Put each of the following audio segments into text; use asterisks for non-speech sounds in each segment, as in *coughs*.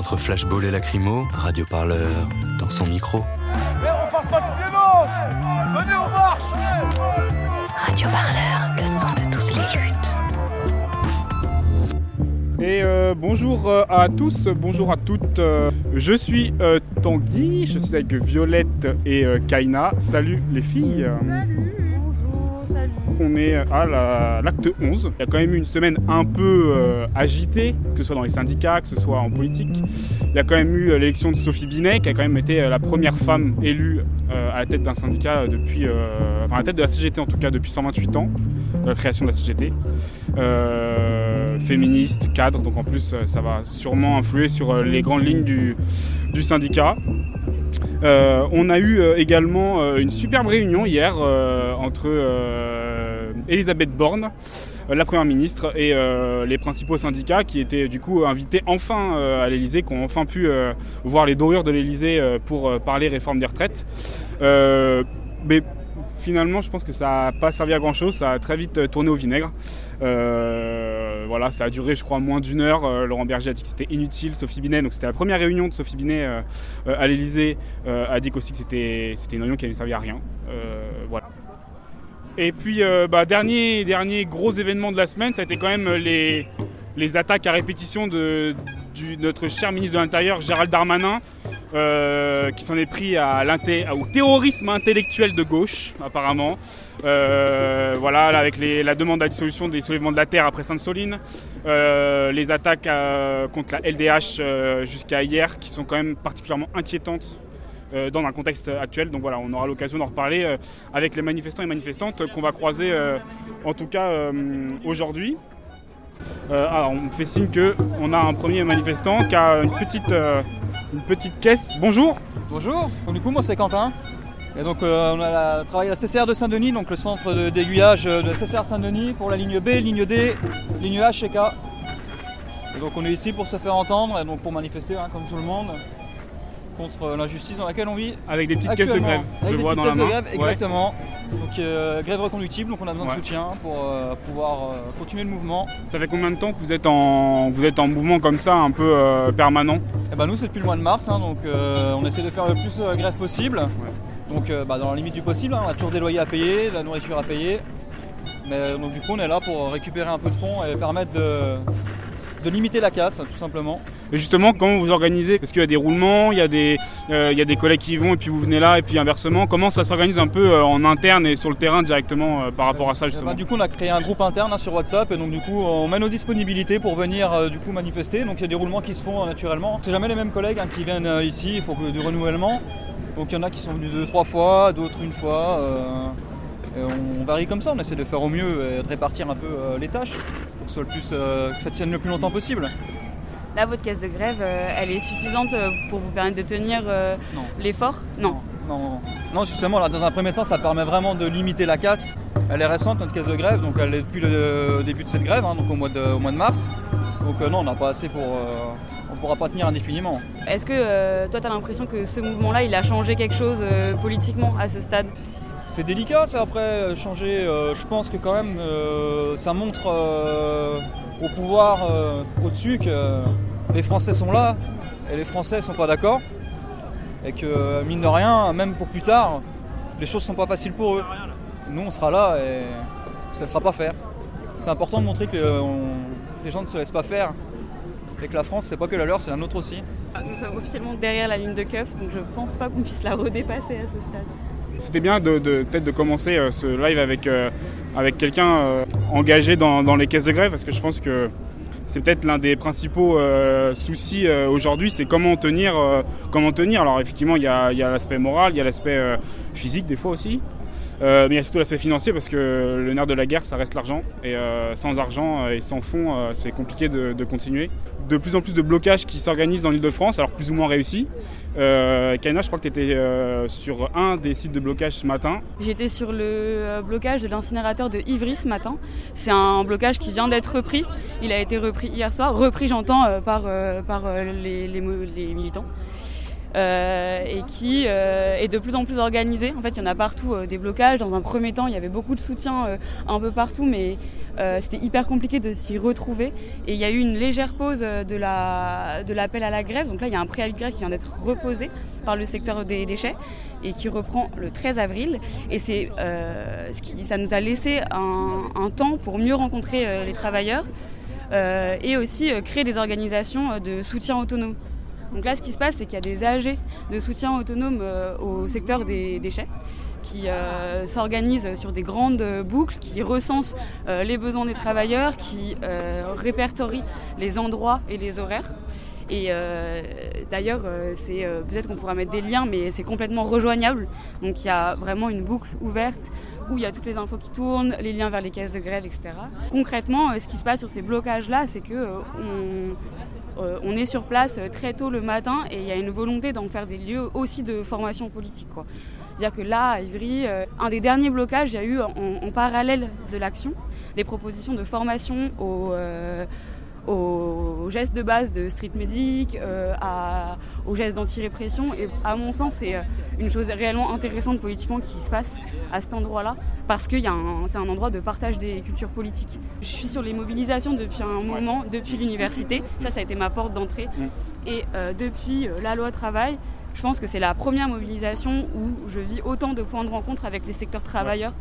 Entre flashball et lacrymo, Radio Parleur dans son micro. Mais on parle pas de violence Venez, on marche Radio Parleur, le son de toutes les luttes. Et euh, bonjour euh, à tous, bonjour à toutes. euh, je suis euh, Tanguy, je suis avec Violette et euh, Kaina. Salut les filles. Salut On est à la- l'acte 11. Il y a quand même eu une semaine un peu euh, agitée, que ce soit dans les syndicats, que ce soit en politique. Il y a quand même eu euh, l'élection de Sophie Binet, qui a quand même été euh, la première femme élue à la tête d'un syndicat depuis, enfin à la tête de la CGT en tout cas depuis 128 ans, la création de la CGT. Féministe, cadre, donc en plus ça va sûrement influer sur les grandes lignes du, syndicat. On a eu également une superbe réunion hier entre Elisabeth Borne, euh, la Première ministre, et euh, les principaux syndicats qui étaient du coup invités enfin euh, à l'Elysée, qui ont enfin pu voir les dorures de l'Elysée pour parler réforme des retraites. Mais finalement, je pense que ça n'a pas servi à grand chose, ça a très vite tourné au vinaigre. Voilà, ça a duré, je crois, moins d'une heure. Laurent Berger a dit que c'était inutile. Sophie Binet, donc c'était la première réunion de Sophie Binet à l'Elysée, a dit aussi que c'était une réunion qui n'avait servi à rien. Voilà. Et puis, euh, bah, dernier, dernier gros événement de la semaine, ça a été quand même les, les attaques à répétition de notre cher ministre de l'Intérieur, Gérald Darmanin, euh, qui s'en est pris au terrorisme intellectuel de gauche, apparemment. Euh, voilà, là, avec la demande à dissolution des soulèvements de la terre après Sainte-Soline, euh, les attaques euh, contre la LDH euh, jusqu'à hier, qui sont quand même particulièrement inquiétantes euh, dans un contexte actuel. Donc voilà, on aura l'occasion d'en reparler euh, avec les manifestants et manifestantes qu'on va croiser, euh, en tout cas aujourd'hui. Alors, on me fait signe qu'on a un premier manifestant qui a une petite, une petite caisse. Bonjour Bonjour, du coup moi c'est Quentin. Et donc on a travaillé à la CCR de Saint-Denis, donc le centre de- d'aiguillage euh, de la CCR Saint-Denis pour la ligne B, ligne D, ligne H et K. Et donc on est ici pour se faire entendre et donc pour manifester hein, comme tout le monde contre l'injustice dans laquelle on vit. Avec des petites caisses de grève, je Avec des vois petites dans la caisses de grève, Ouais. exactement. Donc euh, grève reconductible, donc on a besoin Ouais. de soutien pour euh, pouvoir euh, continuer le mouvement. Ça fait combien de temps que vous êtes en, vous êtes en mouvement comme ça, un peu permanent? Et ben nous c'est depuis le mois de mars, hein, donc on essaie de faire le plus de grève possible. Donc bah, dans la limite du possible, hein, on a toujours des loyers à payer, de la nourriture à payer. Mais donc du coup on est là pour récupérer un peu de fonds et permettre de, de limiter la casse tout simplement. Et justement, comment vous organisez? Parce qu'il y a des roulements, il y a des, euh, il y a des collègues qui y vont et puis vous venez là et puis inversement. Comment ça s'organise un peu euh, en interne et sur le terrain directement euh, par rapport à ça justement? bah, du coup on a créé un groupe interne hein, sur WhatsApp et donc du coup on met nos disponibilités pour venir du coup manifester. Donc il y a des roulements qui se font naturellement. C'est jamais les mêmes collègues hein, qui viennent ici, il faut que du renouvellement. Donc il y en a qui sont venus deux trois fois, d'autres une fois. et on varie comme ça, on essaie de faire au mieux et de répartir un peu les tâches soit le plus, euh, que ça tienne le plus longtemps possible. Là, votre caisse de grève, euh, elle est suffisante euh, pour vous permettre de tenir Non. l'effort? Non. Non, non, non, justement, là, dans un premier temps, ça permet vraiment de limiter la casse. Elle est récente, notre caisse de grève, donc elle est depuis le début de cette grève, hein, donc au mois de, au mois de mars. Donc non, on n'a pas assez pour... on ne pourra pas tenir indéfiniment. Est-ce que toi, tu as l'impression que ce mouvement-là, il a changé quelque chose politiquement à ce stade? C'est délicat, ça, après, euh, changer. euh, je pense que quand même, euh, ça montre au pouvoir au-dessus que les Français sont là et les Français sont pas d'accord. Et que, mine de rien, même pour plus tard, les choses sont pas faciles pour eux. Nous, on sera là et on se laissera pas faire. C'est important de montrer que les gens ne se laissent pas faire. Et que la France, c'est pas que la leur, c'est la nôtre aussi. Nous sommes officiellement derrière la ligne de keuf, donc je pense pas qu'on puisse la redépasser à ce stade. C'était bien de, peut-être de commencer euh, ce live avec, euh, avec quelqu'un euh, engagé dans, les caisses de grève parce que je pense que c'est peut-être l'un des principaux soucis aujourd'hui, c'est comment tenir, comment tenir. Alors effectivement, il y a, y a l'aspect moral, il y a l'aspect physique des fois aussi. Euh, mais il y a surtout l'aspect financier parce que le nerf de la guerre, ça reste l'argent. Et euh, sans argent et sans fonds, euh, c'est compliqué de, continuer. De plus en plus de blocages qui s'organisent dans l'île de France, alors plus ou moins réussis. Euh, Kaina, je crois que tu étais sur un des sites de blocage ce matin. J'étais sur le euh, blocage de l'incinérateur de Ivry ce matin. C'est un blocage qui vient d'être repris. Il a été repris hier soir. Repris, j'entends, euh, par, euh, par euh, les militants. Euh, et qui euh, est de plus en plus organisé. En fait, il y en a partout euh, des blocages. Dans un premier temps, il y avait beaucoup de soutien un peu partout, mais c'était hyper compliqué de s'y retrouver. Et il y a eu une légère pause de la de l'appel à la grève. Donc là, il y a un préavis de grève qui vient d'être reposé par le secteur des déchets et qui reprend le 13 avril. Et c'est ce qui ça nous a laissé un, un temps pour mieux rencontrer les travailleurs et aussi créer des organisations de soutien autonome. Donc là, ce qui se passe, c'est qu'il y a des AG de soutien autonome euh, au secteur des déchets qui euh, s'organisent sur des grandes boucles, qui recensent euh, les besoins des travailleurs, qui répertorient les endroits et les horaires. Et d'ailleurs, c'est peut-être qu'on pourra mettre des liens, mais c'est complètement rejoignable. Donc il y a vraiment une boucle ouverte où il y a toutes les infos qui tournent, les liens vers les caisses de grève, etc. Concrètement, ce qui se passe sur ces blocages-là, c'est que on, on est sur place euh, très tôt le matin et il y a une volonté d'en faire des lieux aussi de formation politique. C'est-à-dire que là, à Ivry, euh, un des derniers blocages, il y a eu en, en parallèle de l'action des propositions de formation au, euh, aux gestes de base de street medic, euh, à, aux gestes d'anti-répression. Et à mon sens, c'est euh, une chose réellement intéressante politiquement qui se passe à cet endroit-là, parce que c'est un endroit de partage des cultures politiques. Je suis sur les mobilisations depuis un moment, depuis l'université. Ça, ça a été ma porte d'entrée. Et euh, depuis la loi travail, je pense que c'est la première mobilisation où je vis autant de points de rencontre avec les secteurs travailleurs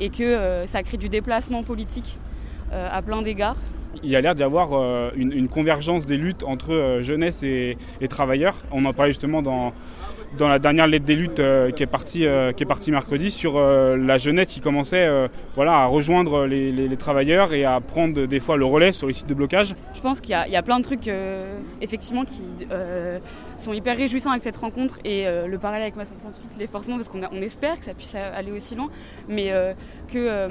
et que euh, ça crée du déplacement politique à plein d'égards. Il y a l'air d'y avoir euh, une, convergence des luttes entre euh, jeunesse et, travailleurs. On en parlait justement dans, dans la dernière lettre des luttes euh, qui, est partie, qui est partie mercredi sur la jeunesse qui commençait voilà, à rejoindre les, travailleurs et à prendre des fois le relais sur les sites de blocage. Je pense qu'il y, y a plein de trucs effectivement qui sont hyper réjouissants avec cette rencontre et le parallèle avec ma 68 l'est forcément parce qu'on espère que ça puisse aller aussi loin, mais que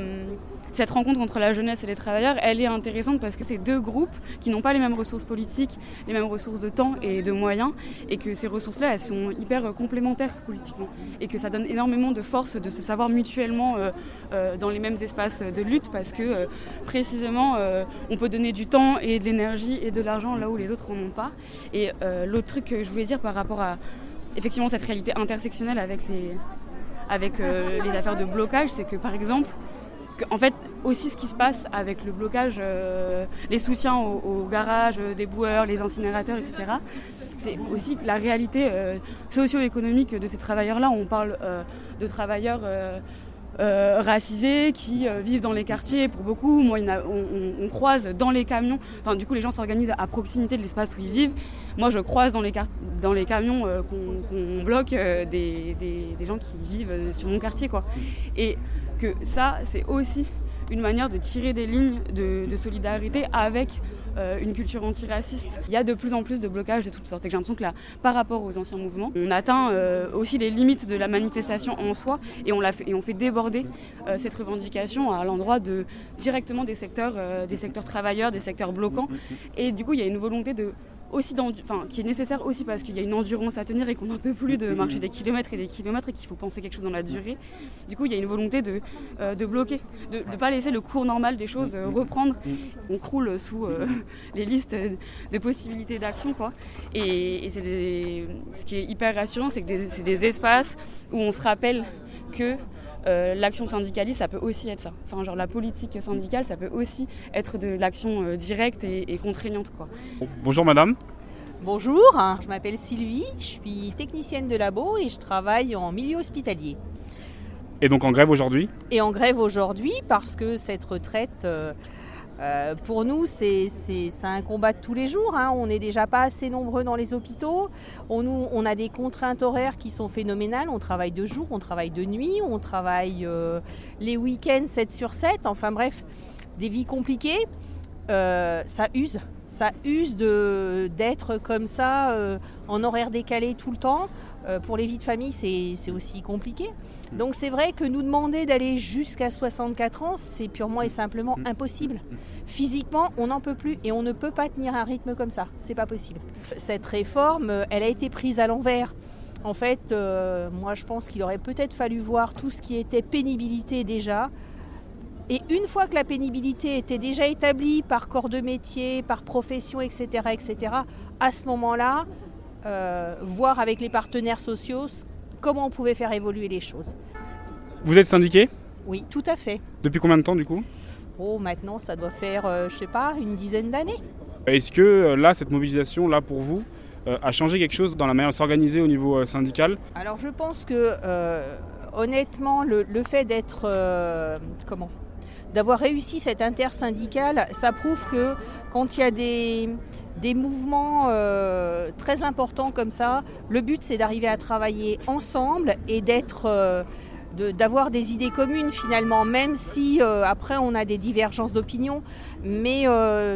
cette rencontre entre la jeunesse et les travailleurs, elle est intéressante parce que c'est deux groupes qui n'ont pas les mêmes ressources politiques, les mêmes ressources de temps et de moyens, et que ces ressources-là, elles sont hyper euh, complémentaires politiquement, et que ça donne énormément de force de se savoir mutuellement euh, euh, dans les mêmes espaces de lutte parce que précisément on peut donner du temps et de l'énergie et de l'argent là où les autres en ont pas. Et l'autre truc que je voulais dire par rapport à effectivement cette réalité intersectionnelle avec les, avec, les affaires de blocage, c'est que par exemple, en fait, aussi ce qui se passe avec le blocage, euh, les soutiens aux, garages, euh, des boueurs, les incinérateurs, etc., c'est aussi la réalité euh, socio-économique de ces travailleurs-là. On parle de travailleurs euh, racisés qui euh, vivent dans les quartiers pour beaucoup. Moi, on, on- on croise dans les camions. Enfin, du coup, les gens s'organisent à proximité de l'espace où ils vivent. Moi, je croise dans les, dans les camions euh, qu'on qu'on bloque euh, des, des- des gens qui vivent euh, sur mon quartier, quoi. Et que ça, c'est aussi une manière de tirer des lignes de, de solidarité avec euh, une culture antiraciste. Il y a de plus en plus de blocages de toutes sortes. Et j'ai l'impression que là, par rapport aux anciens mouvements, on atteint euh, aussi les limites de la manifestation en soi et on, fait, déborder euh, cette revendication à l'endroit directement des secteurs, des secteurs travailleurs, des secteurs bloquants. Et du coup, il y a une volonté de aussi d'endu- enfin, qui est nécessaire aussi parce qu'il y a une endurance à tenir et qu'on n'en peut plus de marcher des kilomètres et des kilomètres et qu'il faut penser quelque chose dans la durée. Du coup, il y a une volonté de, euh, de bloquer, de ne pas laisser le cours normal des choses euh, reprendre. On croule sous euh, *laughs* les listes de possibilités d'action. quoi. Et, et c'est des- ce qui est hyper rassurant, c'est que des- c'est des espaces où on se rappelle que euh, l'action syndicaliste, ça peut aussi être ça. Enfin, genre la politique syndicale, ça peut aussi être de l'action euh, directe et, et contraignante. Quoi. Bonjour madame. Bonjour, je m'appelle Sylvie, je suis technicienne de labo et je travaille en milieu hospitalier. Et donc en grève aujourd'hui? Et en grève aujourd'hui parce que cette retraite, euh, euh, pour nous, c'est un combat de tous les jours. hein. On n'est déjà pas assez nombreux dans les hôpitaux. On, a des contraintes horaires qui sont phénoménales. On travaille de jour, on travaille de nuit, on travaille euh, les week-ends 7 sur 7. Enfin bref, des vies compliquées. Euh, ça use. ça use d'être comme ça en horaire décalé tout le temps. Euh, pour les vies de famille, c'est aussi compliqué. Donc c'est vrai que nous demander d'aller jusqu'à 64 ans, c'est purement et simplement impossible. Physiquement, on n'en peut plus et on ne peut pas tenir un rythme comme ça. C'est pas possible. Cette réforme, euh, elle a été prise à l'envers. En fait, euh, moi je pense qu'il aurait peut-être fallu voir tout ce qui était pénibilité déjà. Et une fois que la pénibilité était déjà établie par corps de métier, par profession, etc., etc., à ce moment-là, euh, voir avec les partenaires sociaux comment on pouvait faire évoluer les choses. Vous êtes syndiqué Oui, tout à fait. Depuis combien de temps du coup Oh, maintenant, ça doit faire, euh, je sais pas, une dizaine d'années. Est-ce que euh, là, cette mobilisation, là pour vous, euh, a changé quelque chose dans la manière de s'organiser au niveau syndical Alors, je pense que, honnêtement, le, le fait d'être, comment D'avoir réussi cette intersyndicale, ça prouve que quand il y a des, des mouvements euh, très importants comme ça, le but c'est d'arriver à travailler ensemble et d'être, euh, d'avoir des idées communes finalement, même si euh, après on a des divergences d'opinion. Mais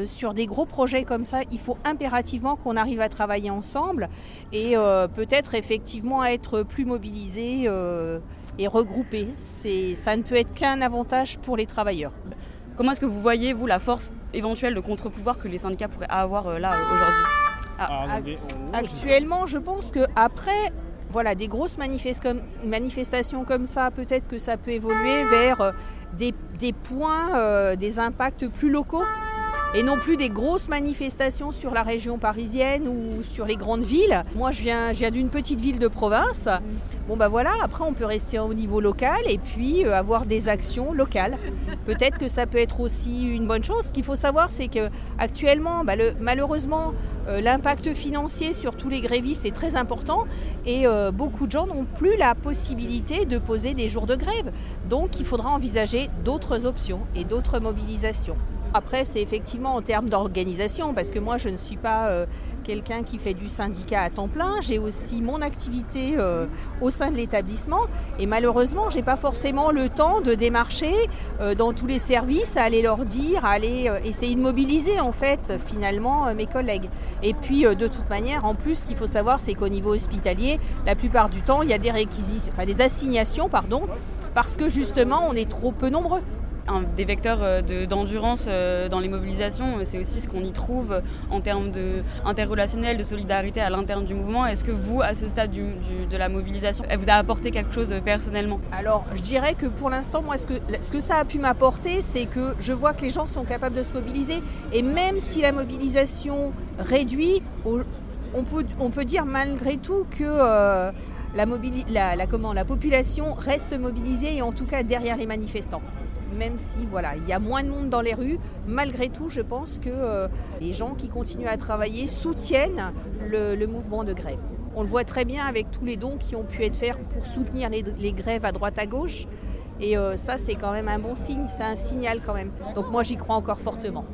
sur des gros projets comme ça, il faut impérativement qu'on arrive à travailler ensemble et peut-être effectivement à être plus mobilisés et regroupés. Ça ne peut être qu'un avantage pour les travailleurs. Comment est-ce que vous voyez, vous, la force éventuelle de contre-pouvoir que les syndicats pourraient avoir euh, là euh, aujourd'hui. Ah, ac- Actuellement, je pense que après, voilà, des grosses manifestations comme ça, peut-être que ça peut évoluer vers euh, des, des points, euh, des impacts plus locaux. Et non plus des grosses manifestations sur la région parisienne ou sur les grandes villes. Moi, je viens, d'une petite ville de province. Bon, bah voilà, après, on peut rester au niveau local et puis euh, avoir des actions locales. Peut-être que ça peut être aussi une bonne chose. Ce qu'il faut savoir, c'est que actuellement, bah, malheureusement, euh, l'impact financier sur tous les grévistes est très important et euh, beaucoup de gens n'ont plus la possibilité de poser des jours de grève. Donc, il faudra envisager d'autres options et d'autres mobilisations. Après, c'est effectivement en termes d'organisation, parce que moi, je ne suis pas euh, quelqu'un qui fait du syndicat à temps plein. J'ai aussi mon activité euh, au sein de l'établissement. Et malheureusement, j'ai pas forcément le temps de démarcher euh, dans tous les services, à aller leur dire, à aller essayer de mobiliser, en fait, finalement, mes collègues. Et puis, de toute manière, en plus, ce qu'il faut savoir, c'est qu'au niveau hospitalier, la plupart du temps, il y a des réquisitions, enfin des assignations, parce que justement, on est trop peu nombreux. Un des vecteurs euh, de- d'endurance euh, dans les mobilisations, euh, c'est aussi ce qu'on y trouve en termes de interrelationnel, de solidarité à l'interne du mouvement. Est-ce que vous, à ce stade de la mobilisation, elle vous a apporté quelque chose personnellement? Alors, je dirais que pour l'instant, moi, ce que, ça a pu m'apporter, c'est que je vois que les gens sont capables de se mobiliser. Et même si la mobilisation réduit, on peut, dire malgré tout que la population reste mobilisée et en tout cas derrière les manifestants. Même si voilà, il y a moins de monde dans les rues, malgré tout, je pense que euh, les gens qui continuent à travailler soutiennent le, le mouvement de grève. On le voit très bien avec tous les dons qui ont pu être faits pour soutenir les, les grèves à droite à gauche. Et euh, ça, c'est quand même un bon signe, c'est un signal quand même. Donc moi, j'y crois encore fortement.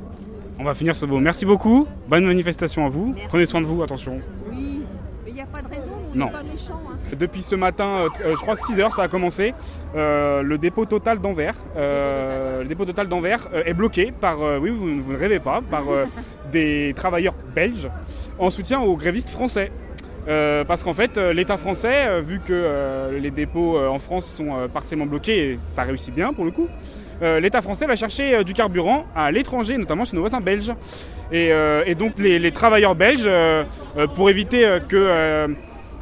On va finir ce beau. Merci beaucoup. Bonne manifestation à vous. Merci. Prenez soin de vous, attention. Oui, mais il n'y a pas de raison, on Non. n'est pas méchants. hein. Depuis ce matin, euh, euh, je crois que 6 heures, ça a commencé. euh, le dépôt total d'Anvers, le dépôt total d'Anvers est bloqué par, oui, vous, vous ne rêvez pas, par *laughs* des travailleurs belges en soutien aux grévistes français. Euh, parce qu'en fait, euh, l'État français, euh, vu que les dépôts en France sont partiellement bloqués, et ça réussit bien pour le coup, l'État français va chercher du carburant à l'étranger, notamment chez nos voisins belges. Et, et donc les, les travailleurs belges, pour éviter que,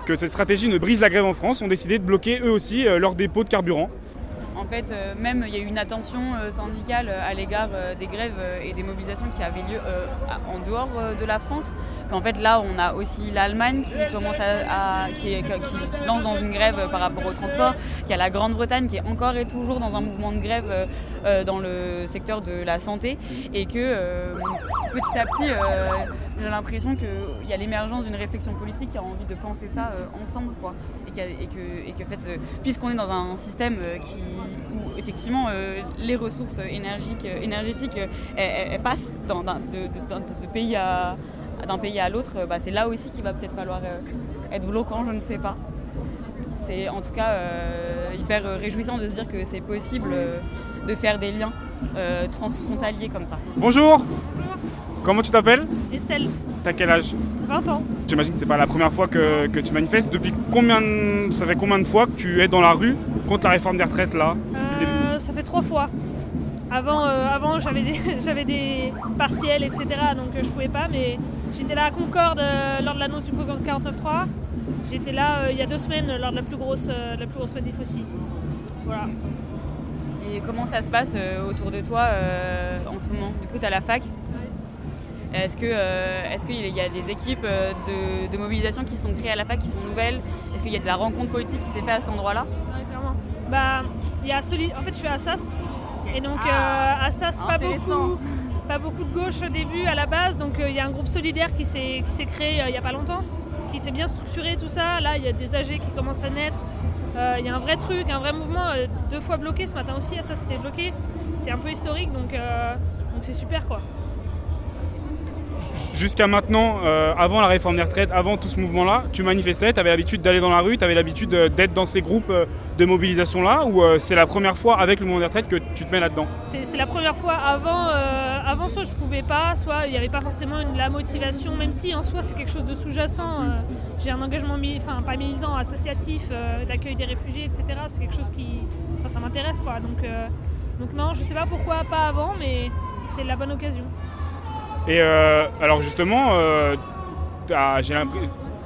que cette stratégie ne brise la grève en France, ont décidé de bloquer eux aussi euh, leurs dépôts de carburant. En fait, euh, même il y a eu une attention euh, syndicale euh, à l'égard des grèves et des mobilisations qui avaient lieu en dehors de la France. Qu'en fait, là, on a aussi l'Allemagne qui commence à, qui, lance dans une grève par rapport au transport, qui a la Grande-Bretagne qui est encore et toujours dans un mouvement de grève dans le secteur de la santé, et que petit à petit, j'ai l'impression qu'il y a l'émergence d'une réflexion politique qui a envie de penser ça ensemble, quoi. Et, qu'il y que, et que, fait, puisqu'on est dans un système qui, où effectivement euh, les ressources énergétiques passent pays à d'un pays à l'autre, euh, bah, c'est là aussi qu'il va peut-être falloir euh, être bloquant, je ne sais pas. C'est en tout cas hyper réjouissant de se dire que c'est possible de faire des liens transfrontaliers comme ça. Bonjour Comment tu t'appelles Estelle, T'as quel âge 20 ans. J'imagine que c'est pas la première fois que, que tu manifestes. Depuis combien de- ça fait combien de fois que tu es dans la rue contre la réforme des retraites là Euh, ça fait trois fois. Avant, euh, avant j'avais des, *laughs* j'avais des partiels, etc. Donc euh, je pouvais pas, mais j'étais là à Concorde euh, lors de l'annonce du programme 49.3. J'étais là euh, il y a deux semaines lors de la plus grosse, euh, la plus grosse manif aussi. Voilà. Et comment ça se passe euh, autour de toi euh, en ce moment? Du coup, tu à la fac? Est-ce que, euh, est-ce qu'il y a des équipes euh, de, de mobilisation qui sont créées à la fac, qui sont nouvelles? Est-ce qu'il y a de la rencontre politique qui s'est faite à cet endroit-là? Ouais, clairement. Bah, y a En fait, je suis à Assas. Et donc, Ah, euh, Assas, pas beaucoup, pas beaucoup de gauche au début, à la base. Donc, euh, il y a un groupe solidaire qui s'est créé il n'y a pas longtemps, qui s'est bien structuré, tout ça. Là, il y a des AG qui commencent à naître. Il y a un vrai truc, un vrai mouvement. deux fois bloqué ce matin aussi, Assas c'était bloqué. C'est un peu historique, donc donc c'est super, quoi. Jusqu'à maintenant, euh, avant la réforme des retraites, avant tout ce mouvement-là, tu manifestais, tu avais l'habitude d'aller dans la rue, tu avais l'habitude euh, d'être dans ces groupes euh, de mobilisation-là, ou c'est la première fois avec le mouvement des retraites que tu te mets là-dedans? C'est la première fois. Avant, avant soit je pouvais pas, soit il n'y avait pas forcément la motivation, même si en soi c'est quelque chose de sous-jacent. J'ai un engagement, enfin pas militant, associatif, d'accueil des réfugiés, etc. C'est quelque chose qui, ça m'intéresse quoi. Donc, donc non, je sais pas pourquoi pas avant, mais c'est la bonne occasion. Et euh, alors justement, euh, l'impression-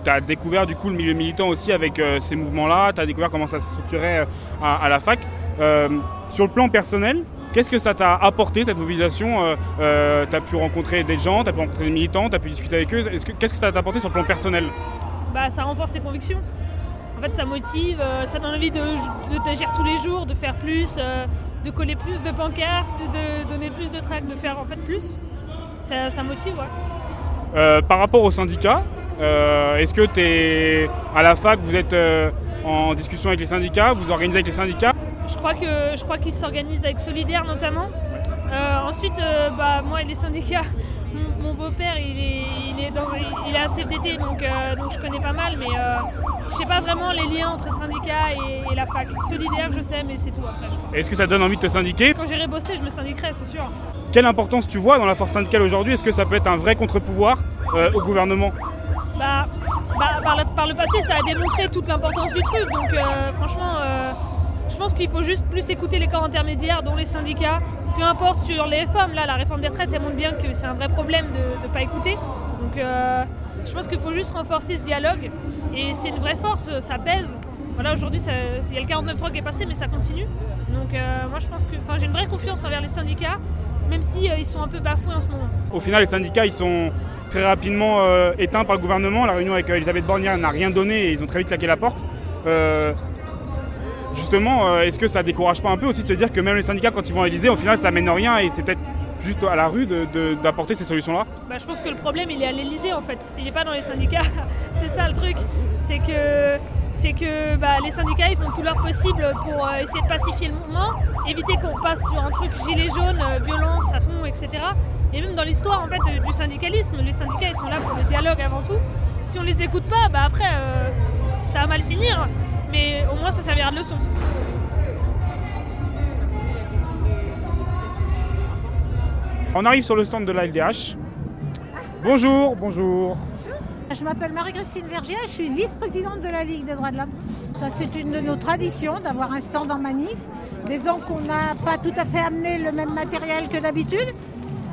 t'as découvert du coup le milieu militant aussi avec euh, ces mouvements-là, tu as découvert comment ça se structurait euh, à, la fac. Euh, sur le plan personnel, qu'est-ce que ça t'a apporté cette mobilisation Tu as pu rencontrer des gens, tu as pu rencontrer des militants, tu as pu discuter avec eux. Est-ce que- Qu'est-ce que ça t'a apporté sur le plan personnel? Bah, ça renforce tes convictions. En fait, ça motive, euh, ça donne envie de- d'agir tous les jours, de faire plus, euh, de coller plus de pancartes, plus de donner plus de tracts, de faire en fait plus. Ça, ça motive, ouais. Euh, Par rapport aux syndicats, euh, est-ce que tu es à la fac, vous êtes euh, en discussion avec les syndicats, vous organisez avec les syndicats? Je crois que je crois qu'ils s'organisent avec Solidaire notamment. Ensuite, bah, moi et les syndicats, *laughs* mon, mon beau-père il est, il est, dans, il est à CFDT donc, donc je connais pas mal, mais je sais pas vraiment les liens entre syndicats et, et la fac. Solidaire, je sais, mais c'est tout après. Est-ce que ça donne envie de te syndiquer? Quand j'irai bosser, je me syndiquerai, c'est sûr. Quelle importance tu vois dans la force syndicale aujourd'hui? Est-ce que ça peut être un vrai contre-pouvoir euh, au gouvernement? Bah, bah, par, le, passé, ça a démontré toute l'importance du truc. Donc, euh, franchement, euh, je pense qu'il faut juste plus écouter les corps intermédiaires, dont les syndicats. Peu importe sur les femmes, là, la réforme des retraites, elle montre bien que c'est un vrai problème de ne pas écouter. Donc, je pense qu'il faut juste renforcer ce dialogue. Et c'est une vraie force, ça pèse. Voilà, aujourd'hui, il y a le 49.3 qui est passé, mais ça continue. Donc, moi, je pense que j'ai une vraie confiance envers les syndicats, même si euh, ils sont un peu bafoués en ce moment. Au final, les syndicats, ils sont très rapidement euh, éteints par le gouvernement. La réunion avec euh, Elisabeth Borne n'a rien donné et ils ont très vite claqué la porte. Euh, justement, est-ce que ça décourage pas un peu aussi de se dire que même les syndicats, quand ils vont à l'Élysée, au final, ça mène à rien et c'est peut-être juste à la rue d'apporter ces solutions-là? Bah, je pense que le problème il est à l'Elysée en fait, il n'est pas dans les syndicats. *laughs* c'est ça le truc, c'est que, c'est que bah, les syndicats ils font tout leur possible pour euh, essayer de pacifier le mouvement, éviter qu'on passe sur un truc gilet jaune, euh, violence à etc. Et même dans l'histoire en fait du syndicalisme, les syndicats ils sont là pour le dialogue avant tout. Si on les écoute pas, bah après euh, ça va mal finir, mais au moins ça servira de leçon. On arrive sur le stand de la LDH. Bonjour, bonjour. Je m'appelle Marie-Christine Vergier, je suis vice-présidente de la Ligue des droits de l'homme. Ça, c'est une de nos traditions d'avoir un stand en manif. Des ans qu'on n'a pas tout à fait amené le même matériel que d'habitude.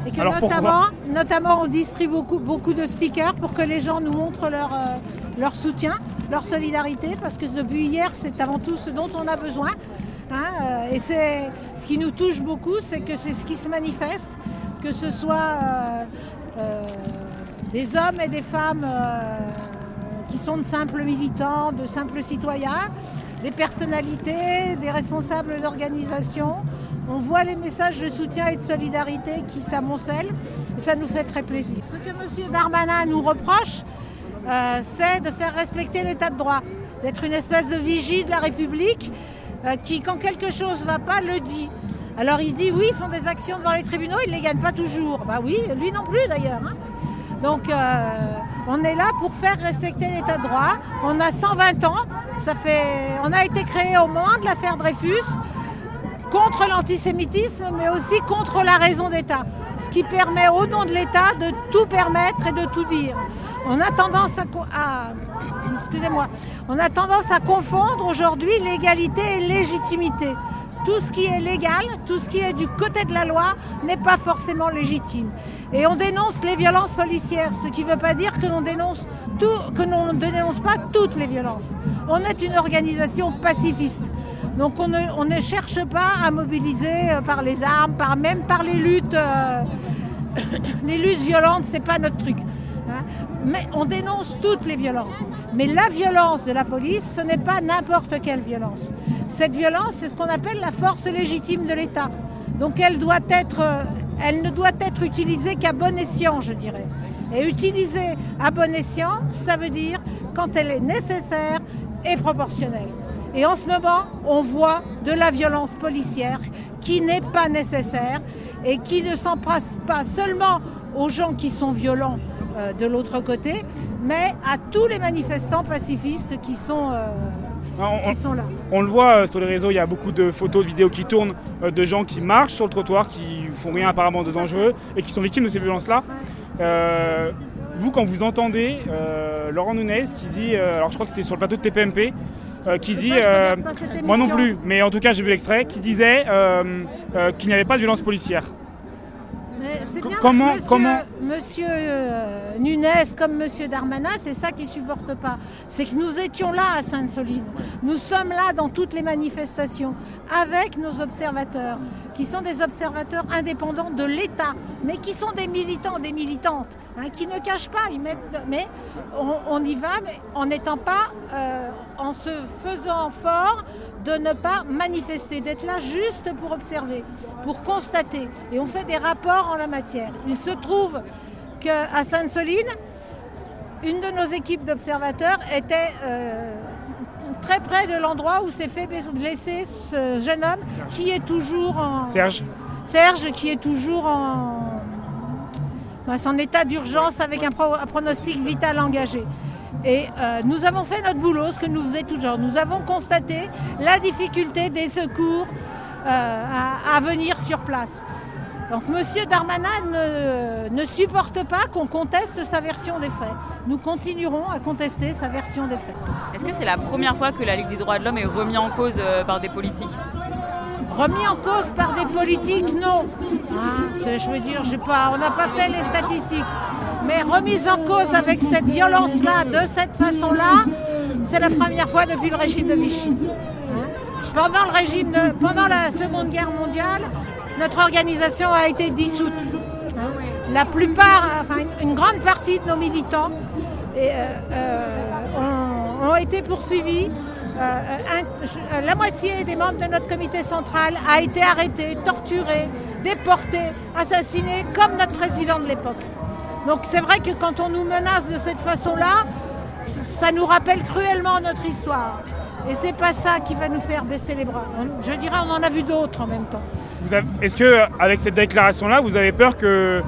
Et que Alors, notamment, notamment, on distribue beaucoup, beaucoup de stickers pour que les gens nous montrent leur, euh, leur soutien, leur solidarité, parce que depuis hier, c'est avant tout ce dont on a besoin. hein, euh, et c'est ce qui nous touche beaucoup, c'est que c'est ce qui se manifeste, que ce soit euh, des hommes et des femmes euh, qui sont de simples militants, de simples citoyens, des personnalités, des responsables d'organisations. On voit les messages de soutien et de solidarité qui s'amoncellent et ça nous fait très plaisir. Ce que M. Darmanin nous reproche, euh, c'est de faire respecter l'état de droit, d'être une espèce de vigie de la République euh, qui, quand quelque chose ne va pas, le dit. Alors il dit oui, ils font des actions devant les tribunaux, ils ne les gagnent pas toujours. Bah oui, lui non plus d'ailleurs. hein. Donc euh, on est là pour faire respecter l'état de droit. On a 120 ans, on a été créé au moment de l'affaire Dreyfus contre l'antisémitisme, mais aussi contre la raison d'État. Ce qui permet au nom de l'État de tout permettre et de tout dire. On a tendance on a tendance à confondre aujourd'hui légalité et légitimité. Tout ce qui est légal, tout ce qui est du côté de la loi n'est pas forcément légitime. Et on dénonce les violences policières, ce qui ne veut pas dire que l'on ne dénonce pas toutes les violences. On est une organisation pacifiste. Donc on ne, on ne cherche pas à mobiliser euh, par les armes, par, même par les luttes, euh, *coughs* les luttes violentes, c'est pas notre truc. Hein. On dénonce toutes les violences. Mais la violence de la police, ce n'est pas n'importe quelle violence. Cette violence, c'est ce qu'on appelle la force légitime de l'État. Donc elle doit être, euh, elle ne doit être utilisée qu'à bon escient, je dirais. Et utiliser à bon escient, ça veut dire quand elle est nécessaire et proportionnelle. Et en ce moment, on voit de la violence policière qui n'est pas nécessaire et qui ne s'en passe pas seulement aux gens qui sont violents euh, de l'autre côté, mais à tous les manifestants pacifistes qui sont, euh, On, qui sont là. on le voit euh, sur les réseaux, il y a beaucoup de photos, de vidéos qui tournent de gens qui marchent sur le trottoir, qui font rien apparemment de dangereux et qui sont victimes de ces violences-là. Euh, vous, quand vous entendez Laurent Nunez qui dit, alors je crois que c'était sur le plateau de TPMP, euh, qui dit, euh, moi non plus, mais en tout cas j'ai vu l'extrait, qui disait euh, qu'il n'y avait pas de violence policière. Bien, comment- monsieur, comment- Monsieur euh, Nunes comme Monsieur Darmanin, c'est ça qu'ils supportent pas. C'est que nous étions là à Sainte-Soline. Nous sommes là dans toutes les manifestations avec nos observateurs, qui sont des observateurs indépendants de l'État, mais qui sont des militants, des militantes, hein, qui ne cachent pas. Ils mettent, mais on, on y va, mais en n'étant pas, euh, en se faisant fort de ne pas manifester, d'être là juste pour observer, pour constater. Et on fait des rapports en la matière. Il se trouve qu'à Sainte-Soline, une de nos équipes d'observateurs était euh, très près de l'endroit où s'est fait blesser ce jeune homme qui est toujours en... Serge Serge qui est toujours en, en son état d'urgence avec un, pro- un pronostic vital engagé. Et euh, nous avons fait notre boulot, ce que nous faisons toujours. Nous avons constaté la difficulté des secours euh, à, à venir sur place. Donc M. Darmanin ne, ne supporte pas qu'on conteste sa version des faits. Nous continuerons à contester sa version des faits. Est-ce que c'est la première fois que la Ligue des droits de l'homme est remise en cause euh, par des politiques? Remis en cause par des politiques, non. C'est- je veux dire, on n'a pas fait les statistiques. Mais remise en cause avec cette violence-là, de cette façon-là, c'est la première fois depuis le régime de Vichy. Hein. Pendant, le régime pendant la Seconde Guerre mondiale, notre organisation a été dissoute. hein. La plupart, enfin une, grande partie de nos militants euh, euh, ont été poursuivis. Euh, euh, la moitié des membres de notre comité central a été arrêté, torturé, déporté, assassiné, comme notre président de l'époque. Donc c'est vrai que quand on nous menace de cette façon-là, ça nous rappelle cruellement notre histoire. Et c'est pas ça qui va nous faire baisser les bras. Je dirais on en a vu d'autres en même temps. Est-ce que avec cette déclaration-là, vous avez peur que,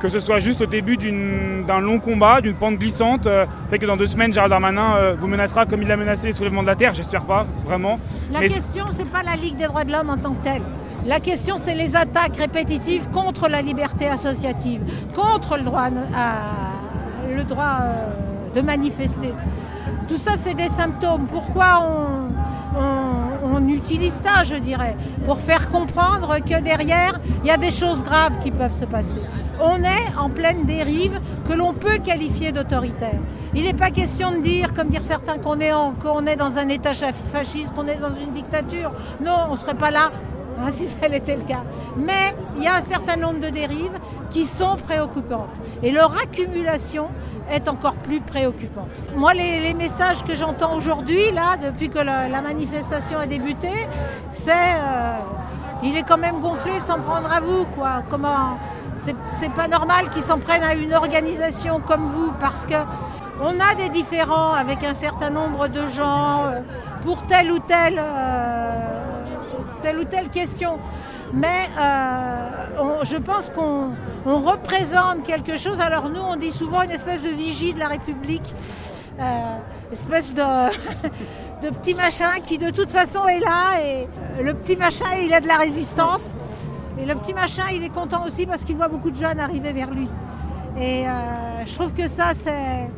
que ce soit juste au début d'un long combat, d'une pente glissante, fait que dans deux semaines, Gérald Darmanin euh, vous menacera comme il a menacé les soulèvements de la Terre J'espère pas, vraiment. La Mais- question, c'est pas la Ligue des droits de l'homme en tant que telle. La question, c'est les attaques répétitives contre la liberté associative, contre le droit, à- le droit euh, de manifester. Tout ça, c'est des symptômes. Pourquoi on, on- on utilise ça, je dirais? Pour faire comprendre que derrière, il y a des choses graves qui peuvent se passer. On est en pleine dérive que l'on peut qualifier d'autoritaire. Il n'est pas question de dire, comme dire certains, qu'on est, dans un État fasciste, qu'on est dans une dictature. Non, on ne serait pas là *laughs* hein, si ça était le cas. Mais il y a un certain nombre de dérives qui sont préoccupantes. Et leur accumulation est encore plus préoccupante. Moi, les, messages que j'entends aujourd'hui, là, depuis que la, la manifestation a débuté, c'est... euh, il est quand même gonflé de s'en prendre à vous, quoi. Comment... C'est pas normal qu'ils s'en prennent à une organisation comme vous, parce que on a des différends avec un certain nombre de gens euh, pour telle ou telle, euh, telle ou telle question. Mais euh, on- je pense qu'on on représente quelque chose. Alors nous, on dit souvent une espèce de vigie de la République, euh, espèce de, *laughs* de petit machin qui de toute façon est là. Et le petit machin, il a de la résistance. Et le petit machin, il est content aussi parce qu'il voit beaucoup de jeunes arriver vers lui. Et euh, je trouve que ça, c'est,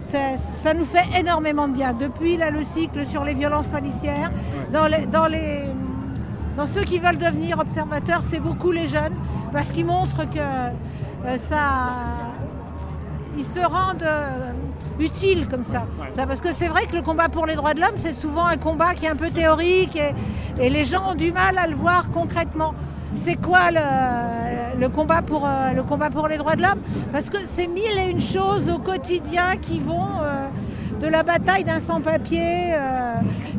c'est- ça nous fait énormément de bien. Depuis là, le cycle sur les violences policières, dans, les, dans, les, dans ceux qui veulent devenir observateurs, c'est beaucoup les jeunes parce qu'ils montrent que euh, ça, ils se rendent euh, utiles comme ça. ça. Parce que c'est vrai que le combat pour les droits de l'homme, c'est souvent un combat qui est un peu théorique et, et les gens ont du mal à le voir concrètement. C'est quoi le, combat pour, euh, le combat pour les droits de l'homme? Parce que c'est mille et une choses au quotidien qui vont euh, de la bataille d'un sans-papier euh,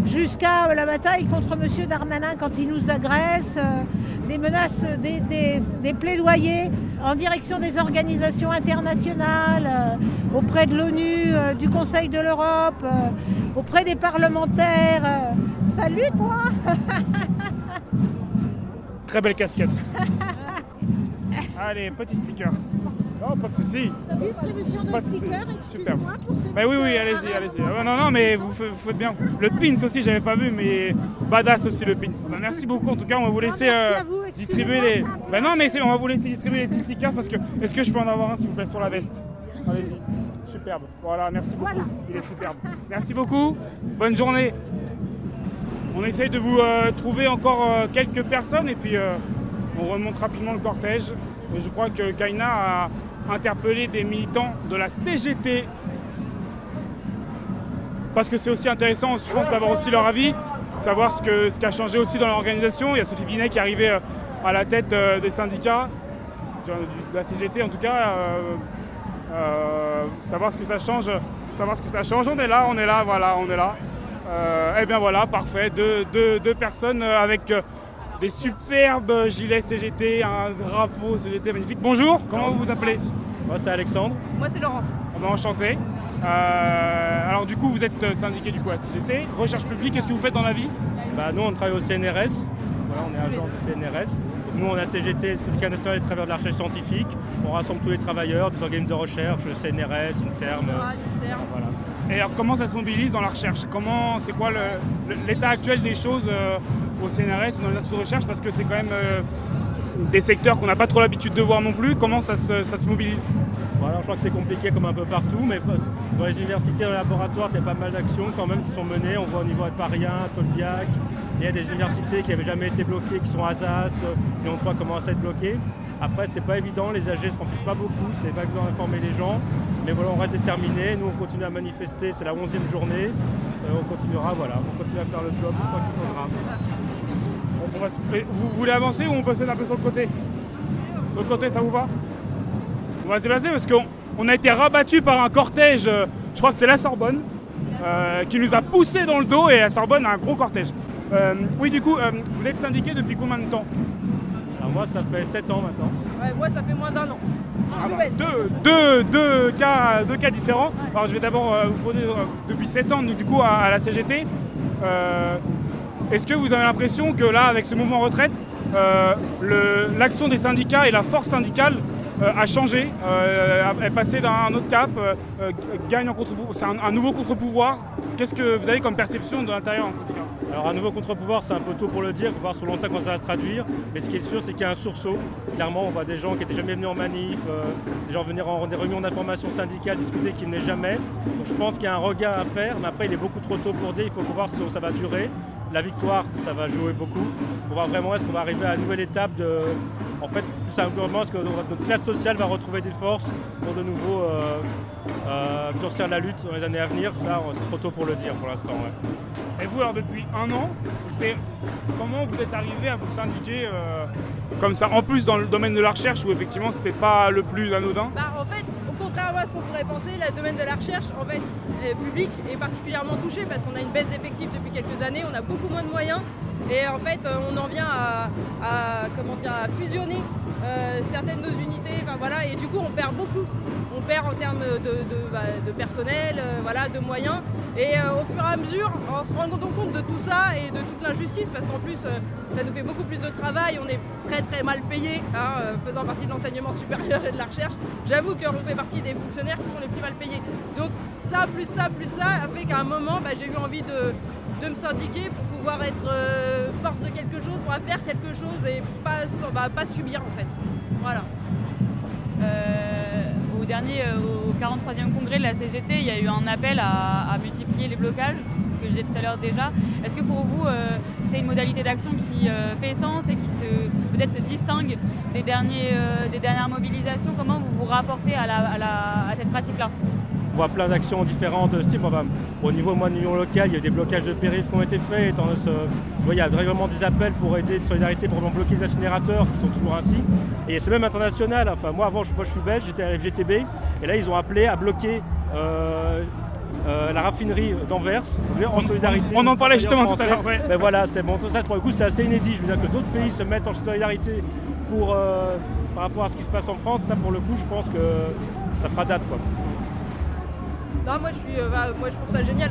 jusqu'à la bataille contre M. Darmanin quand il nous agresse, des menaces, des, plaidoyers en direction des organisations internationales, auprès de l'ONU, du Conseil de l'Europe, auprès des parlementaires. Salut toi *laughs* Très belle casquette. *laughs* Allez, petit sticker. Oh, pas de souci. Distribution de souci. Super. Bah oui, oui, allez-y, allez-y. Ah, non, non, mais vous, fa- vous faites bien. Le pins aussi, j'avais pas vu, mais badass aussi le pins. Bah, merci beaucoup. En tout cas, on va vous laisser merci euh, vous, distribuer les. Bah non, mais on va vous laisser distribuer les petits stickers parce que. Est-ce que je peux en avoir un, s'il vous plaît, sur la veste? Allez-y. Superbe. Voilà, merci beaucoup. Il est superbe. Merci beaucoup. Bonne journée. On essaye de vous euh, trouver encore euh, quelques personnes et puis euh, on remonte rapidement le cortège. Je crois que Kaina a interpellé des militants de la CGT. Parce que c'est aussi intéressant, je pense, d'avoir aussi leur avis, savoir ce, qui a changé aussi dans l'organisation. Il y a Sophie Binet qui est arrivée à la tête des syndicats, de la CGT en tout cas. savoir ce que ça change, savoir ce que ça change. On est là, on est là, voilà, on est là. Euh, et bien voilà, parfait. Deux, deux- deux personnes euh, avec euh, des superbes gilets CGT, un drapeau CGT magnifique. Bonjour, comment vous vous appelez? Moi c'est Alexandre. Moi, c'est Laurence. On va enchanté. Euh, alors du coup, vous êtes syndiqué du coup à CGT. Recherche publique, qu'est-ce que vous faites dans la vie? Bah, nous on travaille au CNRS. Voilà, on est agent du CNRS. Nous on a CGT, le Syndicat national des travailleurs de la recherche scientifique. On rassemble tous les travailleurs, des organismes de recherche, le CNRS, INSERM. euh, Voilà. Et alors comment ça se mobilise dans la recherche? Comment, c'est quoi l'état actuel des choses euh, au CNRS dans les instituts de recherche? Parce que c'est quand même euh, des secteurs qu'on n'a pas trop l'habitude de voir non plus. Comment ça se, ça se mobilise? Voilà, je crois que c'est compliqué comme un peu partout, mais dans les universités et les laboratoires, il y a pas mal d'actions quand même qui sont menées. On voit au niveau de Parien, Tolbiac, il y a des universités qui n'avaient jamais été bloquées, qui sont à Alsace, Lyon 3 commence à être bloquées. Après, c'est pas évident, les AG se remplissent pas beaucoup, c'est pas évident d'informer les gens. Mais voilà, on reste déterminés, nous on continue à manifester, c'est la 11e journée. Euh, on continuera, voilà, on continue à faire le job, quoi qu'il faudra. On va Vous voulez avancer ou on peut se mettre un peu sur le côté? L'autre côté, ça vous va? On va se déplacer parce qu'on on a été rabattu par un cortège, euh, je crois que c'est la Sorbonne, euh, qui nous a poussé dans le dos et la Sorbonne a un gros cortège. Oui, du coup, vous êtes syndiqué depuis combien de temps? Alors moi, ça fait 7 ans maintenant. Ouais, moi, ça fait moins d'un an. Ah bah, deux, deux, deux cas, deux cas différents. Alors je vais d'abord euh, vous poser euh, depuis 7 ans du coup à, à la CGT. euh, Est-ce que vous avez l'impression que là, avec ce mouvement retraite, l'action des syndicats et la force syndicale a changé, est passée d'un autre cap, gagne en contre C'est un, un nouveau contre-pouvoir? Qu'est-ce que vous avez comme perception de l'intérieur d'un syndicat? Alors un nouveau contre-pouvoir, c'est un peu tôt pour le dire, il faut voir sur longtemps comment ça va se traduire. Mais ce qui est sûr, c'est qu'il y a un sursaut. Clairement, on voit des gens qui n'étaient jamais venus en manif, euh, des gens venir en des réunions d'information syndicale, discuter qui venaient jamais. Donc je pense qu'il y a un regain à faire, mais après il est beaucoup trop tôt pour dire, il faut voir si ça va durer. La victoire, ça va jouer beaucoup. Pour voir vraiment est-ce qu'on va arriver à une nouvelle étape de... En fait, tout simplement, est-ce que notre classe sociale va retrouver des forces pour de nouveau euh, euh, durcir la lutte dans les années à venir? Ça, c'est trop tôt pour le dire pour l'instant. Et vous, alors depuis un an, comment vous êtes arrivé à vous syndiquer euh, comme ça En plus dans le domaine de la recherche où effectivement c'était pas le plus anodin? Bah, en fait, contrairement à ce qu'on pourrait penser, le domaine de la recherche, en fait, le public est particulièrement touché parce qu'on a une baisse d'effectifs depuis quelques années, on a beaucoup moins de moyens et en fait, euh, on en vient à, comment dire, à fusionner euh, certaines de nos unités, enfin, voilà, et du coup, on perd beaucoup. On perd en termes de, bah, personnel, euh, voilà, de moyens. Et au fur et à mesure, en se rendant compte de tout ça et de toute l'injustice, parce qu'en plus, ça nous fait beaucoup plus de travail, on est très très mal payé, hein, faisant partie de l'enseignement supérieur et de la recherche. J'avoue qu'on fait partie des fonctionnaires qui sont les plus mal payés. Donc ça, plus ça, plus ça, a fait qu'à un moment, bah, j'ai eu envie de, de me syndiquer pouvoir être euh, force de quelque chose, pouvoir faire quelque chose et pas, bah, pas subir en fait. Voilà. Euh, au dernier, euh, au 43e congrès de la CGT, il y a eu un appel à, multiplier les blocages, ce que je disais tout à l'heure déjà. Est-ce que pour vous, c'est une modalité d'action qui fait sens et qui peut-être se distingue des, derniers, des dernières mobilisations? Comment vous vous rapportez à, cette pratique-là? Voit plein d'actions différentes de ce type. Enfin, au niveau moi, de l'union locale, il y a eu des blocages de périph' qui ont été faits. Étant, ce- je vois, il y a régulièrement des appels pour aider de solidarité pour bloquer les incinérateurs qui sont toujours ainsi. Et c'est même international. Enfin, moi, avant, je, moi, je suis belge, j'étais à la FGTB. Et là, ils ont appelé à bloquer euh, euh, la raffinerie d'Anvers en solidarité. on en parlait justement tout à l'heure, ouais. Mais voilà, c'est bon. Tout ça, pour le coup, c'est assez inédit. Je veux dire que d'autres pays se mettent en solidarité pour, euh, par rapport à ce qui se passe en France. Ça, pour le coup, je pense que ça fera date. Quoi. Moi je suis, euh, bah, moi je trouve ça génial.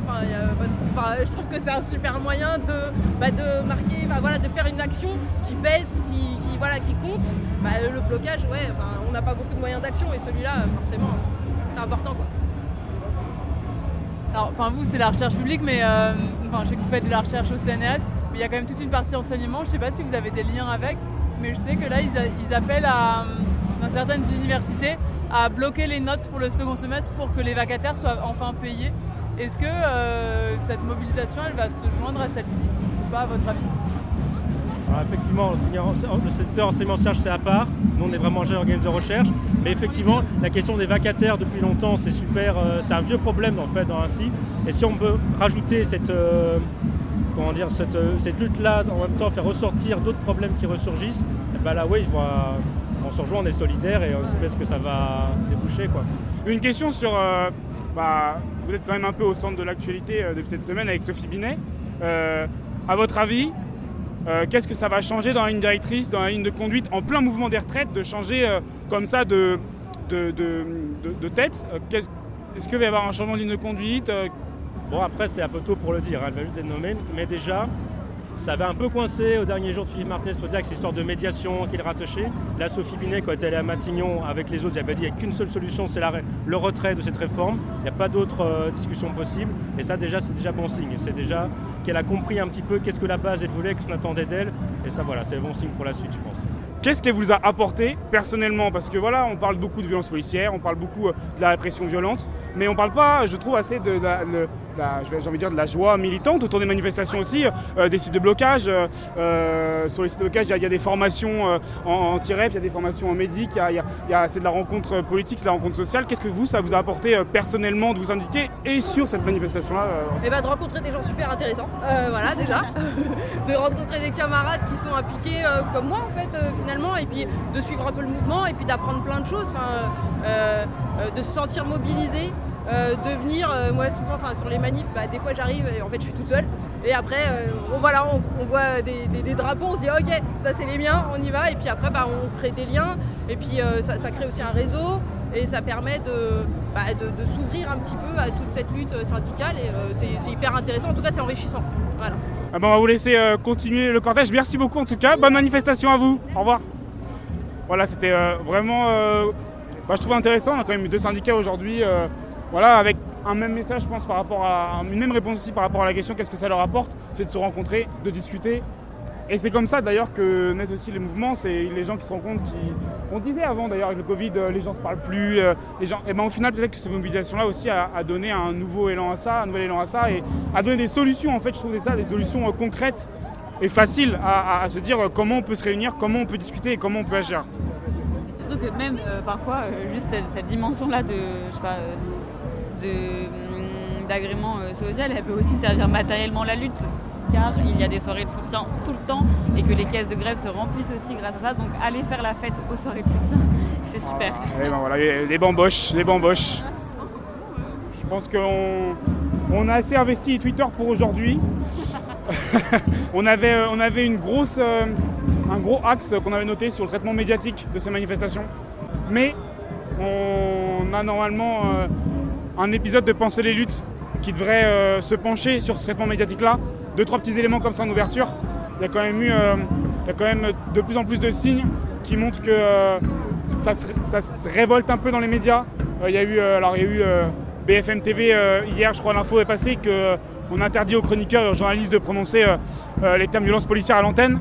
Je trouve que c'est un super moyen de, bah, marquer, de faire une action qui pèse, qui, compte. Bah, le blocage, ouais, on n'a pas beaucoup de moyens d'action et celui-là, forcément, c'est important. Alors, enfin, vous, c'est la recherche publique, mais euh, je sais que vous faites de la recherche au CNRS, mais il y a quand même toute une partie enseignement. Je ne sais pas si vous avez des liens avec, mais je sais que là, ils, appellent à, euh, certaines universités à bloquer les notes pour le second semestre pour que les vacataires soient enfin payés. Est-ce que euh, cette mobilisation, elle va se joindre à celle-ci ou pas, à votre avis? Effectivement, le secteur enseignement-recherche, c'est à part. Nous, on est vraiment un organisme de recherche. Mais effectivement, la question des vacataires depuis longtemps, c'est super. euh, c'est un vieux problème, en fait, dans ainsi. Et si on peut rajouter cette, euh, comment dire, cette, cette lutte-là, en même temps, faire ressortir d'autres problèmes qui ressurgissent, eh ben là, oui, je vois, on se rejoint, on est solidaires et on espère que ça va déboucher, quoi. Une question sur. euh, bah, vous êtes quand même un peu au centre de l'actualité euh, depuis cette semaine avec Sophie Binet. Euh, à votre avis, euh, qu'est-ce que ça va changer dans la ligne directrice, dans la ligne de conduite, en plein mouvement des retraites, de changer comme ça de, de, de- de- de tête? Est-ce qu'il va y avoir un changement de ligne de conduite Bon, après, c'est un peu tôt pour le dire, hein, elle va juste être nommée. Mais déjà, ça avait un peu coincé au dernier jour de Philippe Martinez, il faut dire que c'est histoire de médiation qu'il rattachait. Là, Sophie Binet, quand elle est à Matignon avec les autres, elle avait dit qu'il n'y a qu'une seule solution, c'est le retrait de cette réforme. Il n'y a pas d'autre euh, discussion possible. Et ça, déjà, c'est déjà bon signe. C'est déjà qu'elle a compris un petit peu qu'est-ce que la base elle voulait, qu'est-ce qu'on attendait d'elle. Et ça, voilà, c'est bon signe pour la suite, je pense. Qu'est-ce qu'elle vous a apporté personnellement? Parce que voilà, on parle beaucoup de violence policière, on parle beaucoup euh, de la répression violente, mais on parle pas, je trouve, assez de la, le- vais- j'ai envie de dire de la joie militante autour des manifestations aussi, euh, des sites de blocage. euh, euh, sur les sites de blocage, il y a- des formations euh, en anti-rep, il y a des formations en médic, y a- c'est de la rencontre politique, c'est de la rencontre sociale. Qu'est-ce que vous, ça vous a apporté euh, personnellement de vous indiquer et sur cette manifestation-là euh, Et bah de rencontrer des gens super intéressants, euh, voilà déjà, *laughs* de rencontrer des camarades qui sont impliqués euh, comme moi en fait euh, finalement, et puis de suivre un peu le mouvement, et puis d'apprendre plein de choses, euh, euh, de se sentir mobilisé, euh, de venir, euh, moi souvent sur les manifs, bah, des fois j'arrive et en fait je suis toute seule, et après euh, on, voilà, on, voit des, drapeaux, on se dit ok ça c'est les miens, on y va, et puis après bah, on crée des liens, et puis euh, ça, crée aussi un réseau, et ça permet de, bah, s'ouvrir un petit peu à toute cette lutte syndicale et euh, c'est hyper intéressant, en tout cas c'est enrichissant. Voilà. Ah ben, on va vous laisser euh, continuer le cortège. Merci beaucoup en tout cas. Bonne manifestation à vous. Au revoir. Voilà, c'était euh, vraiment, euh, bah, je trouve intéressant. On a quand même eu deux syndicats aujourd'hui, euh, voilà, avec un même message, je pense, par rapport à une même réponse aussi par rapport à la question qu'est-ce que ça leur apporte, c'est de se rencontrer, de discuter. Et c'est comme ça d'ailleurs que naissent aussi les mouvements, c'est les gens qui se rencontrent, qui... On disait avant d'ailleurs avec le Covid, euh, les gens se parlent plus, euh, les gens... Et ben au final peut-être que cette mobilisation-là aussi a, donné un nouveau élan à ça, un nouvel élan à ça, et a donné des solutions en fait, je trouvais ça, des solutions euh, concrètes et faciles à, se dire comment on peut se réunir, comment on peut discuter et comment on peut agir. Surtout que même parfois, juste cette, dimension-là de, d'agrément euh, social, elle peut aussi servir matériellement la lutte. Car il y a des soirées de soutien tout le temps et que les caisses de grève se remplissent aussi grâce à ça. Donc aller faire la fête aux soirées de soutien, *laughs* c'est super. Et ben voilà, les, bamboches, les bamboches. Je pense qu'on on a assez investi Twitter pour aujourd'hui. *laughs* on, avait, euh, on avait une grosse, euh, un gros axe qu'on avait noté sur le traitement médiatique de ces manifestations. Mais on a normalement un épisode de Penser les luttes qui devrait euh, se pencher sur ce traitement médiatique-là. Deux, trois petits éléments comme ça en ouverture. Il y a quand même eu euh, y a quand même de plus en plus de signes qui montrent que euh, ça, se, ça se révolte un peu dans les médias. Il y a eu, alors y a eu BFM TV hier, je crois l'info est passée que on interdit aux chroniqueurs et aux journalistes de prononcer les termes violence policière à l'antenne.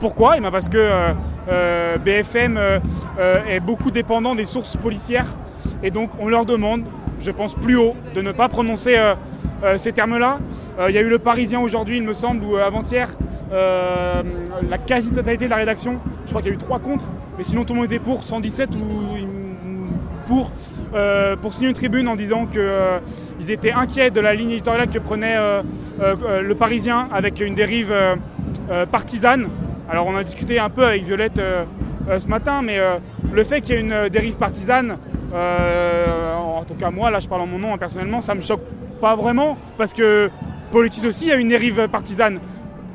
Pourquoi? Eh ben Parce que BFM est beaucoup dépendant des sources policières et donc on leur demande, je pense plus haut, de ne pas prononcer euh, euh, ces termes-là. Euh, Il y a eu le Parisien aujourd'hui, il me semble, ou avant-hier, la quasi-totalité de la rédaction, je crois qu'il y a eu trois contre, mais sinon tout le monde était pour, 117 ou pour, pour signer une tribune en disant qu'ils étaient inquiets de la ligne éditoriale que prenait le Parisien avec une dérive partisane. Alors on a discuté un peu avec Violette ce matin, mais le fait qu'il y ait une dérive partisane, euh, en tout cas moi, là je parle en mon nom hein, personnellement, ça me choque pas vraiment, parce que Politis aussi a une dérive partisane.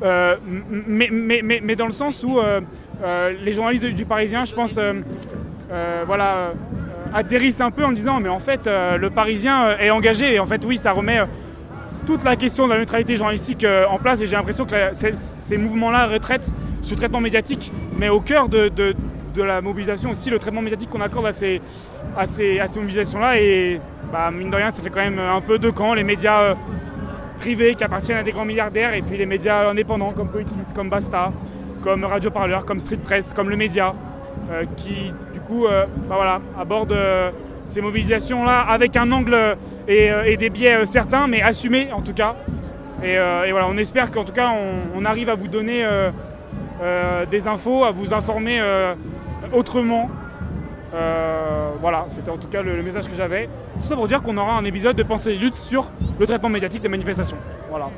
Mais, mais, mais, mais dans le sens où euh, euh, les journalistes du, Parisien, je pense, voilà, atterrissent un peu en disant mais en fait le Parisien est engagé et en fait oui ça remet toute la question de la neutralité journalistique en place et j'ai l'impression que ces, mouvements-là retraitent ce traitement médiatique mais au cœur de- de la mobilisation aussi le traitement médiatique qu'on accorde à ces, à ces, à ces mobilisations-là et bah, mine de rien ça fait quand même un peu deux camps, les médias euh, privés qui appartiennent à des grands milliardaires et puis les médias indépendants comme Politis, comme Basta, comme Radio Parleur, comme Street Press, comme Le Média, euh, qui du coup euh, bah voilà, abordent ces mobilisations-là avec un angle et, des biais certains, mais assumés en tout cas. Et, voilà, on espère qu'en tout cas on, arrive à vous donner des infos, à vous informer autrement. Euh, voilà, c'était en tout cas le, le message que j'avais. Tout ça pour dire qu'on aura un épisode de Pensée et Lutte sur le traitement médiatique des manifestations. Voilà.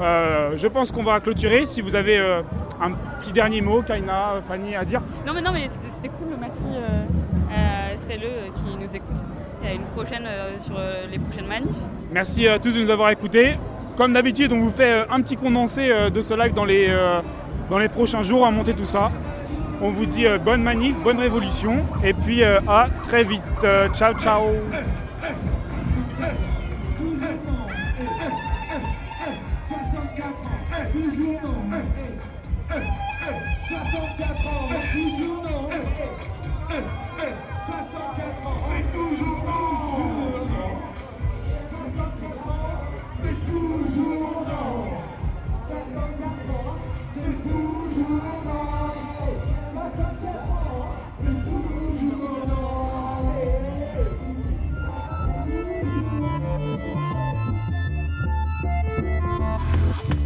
Euh, je pense qu'on va clôturer. Si vous avez euh, un petit dernier mot, Kaina, Fanny, à dire. Non mais non mais c'était cool, merci à celles euh, qui nous écoutent. Et à une prochaine sur les prochaines manifs. Merci à tous de nous avoir écoutés. Comme d'habitude, on vous fait un petit condensé de ce live dans les, dans les prochains jours à monter tout ça. On vous dit euh, bonne manif, bonne révolution, et puis euh, à très vite. Euh, ciao, ciao.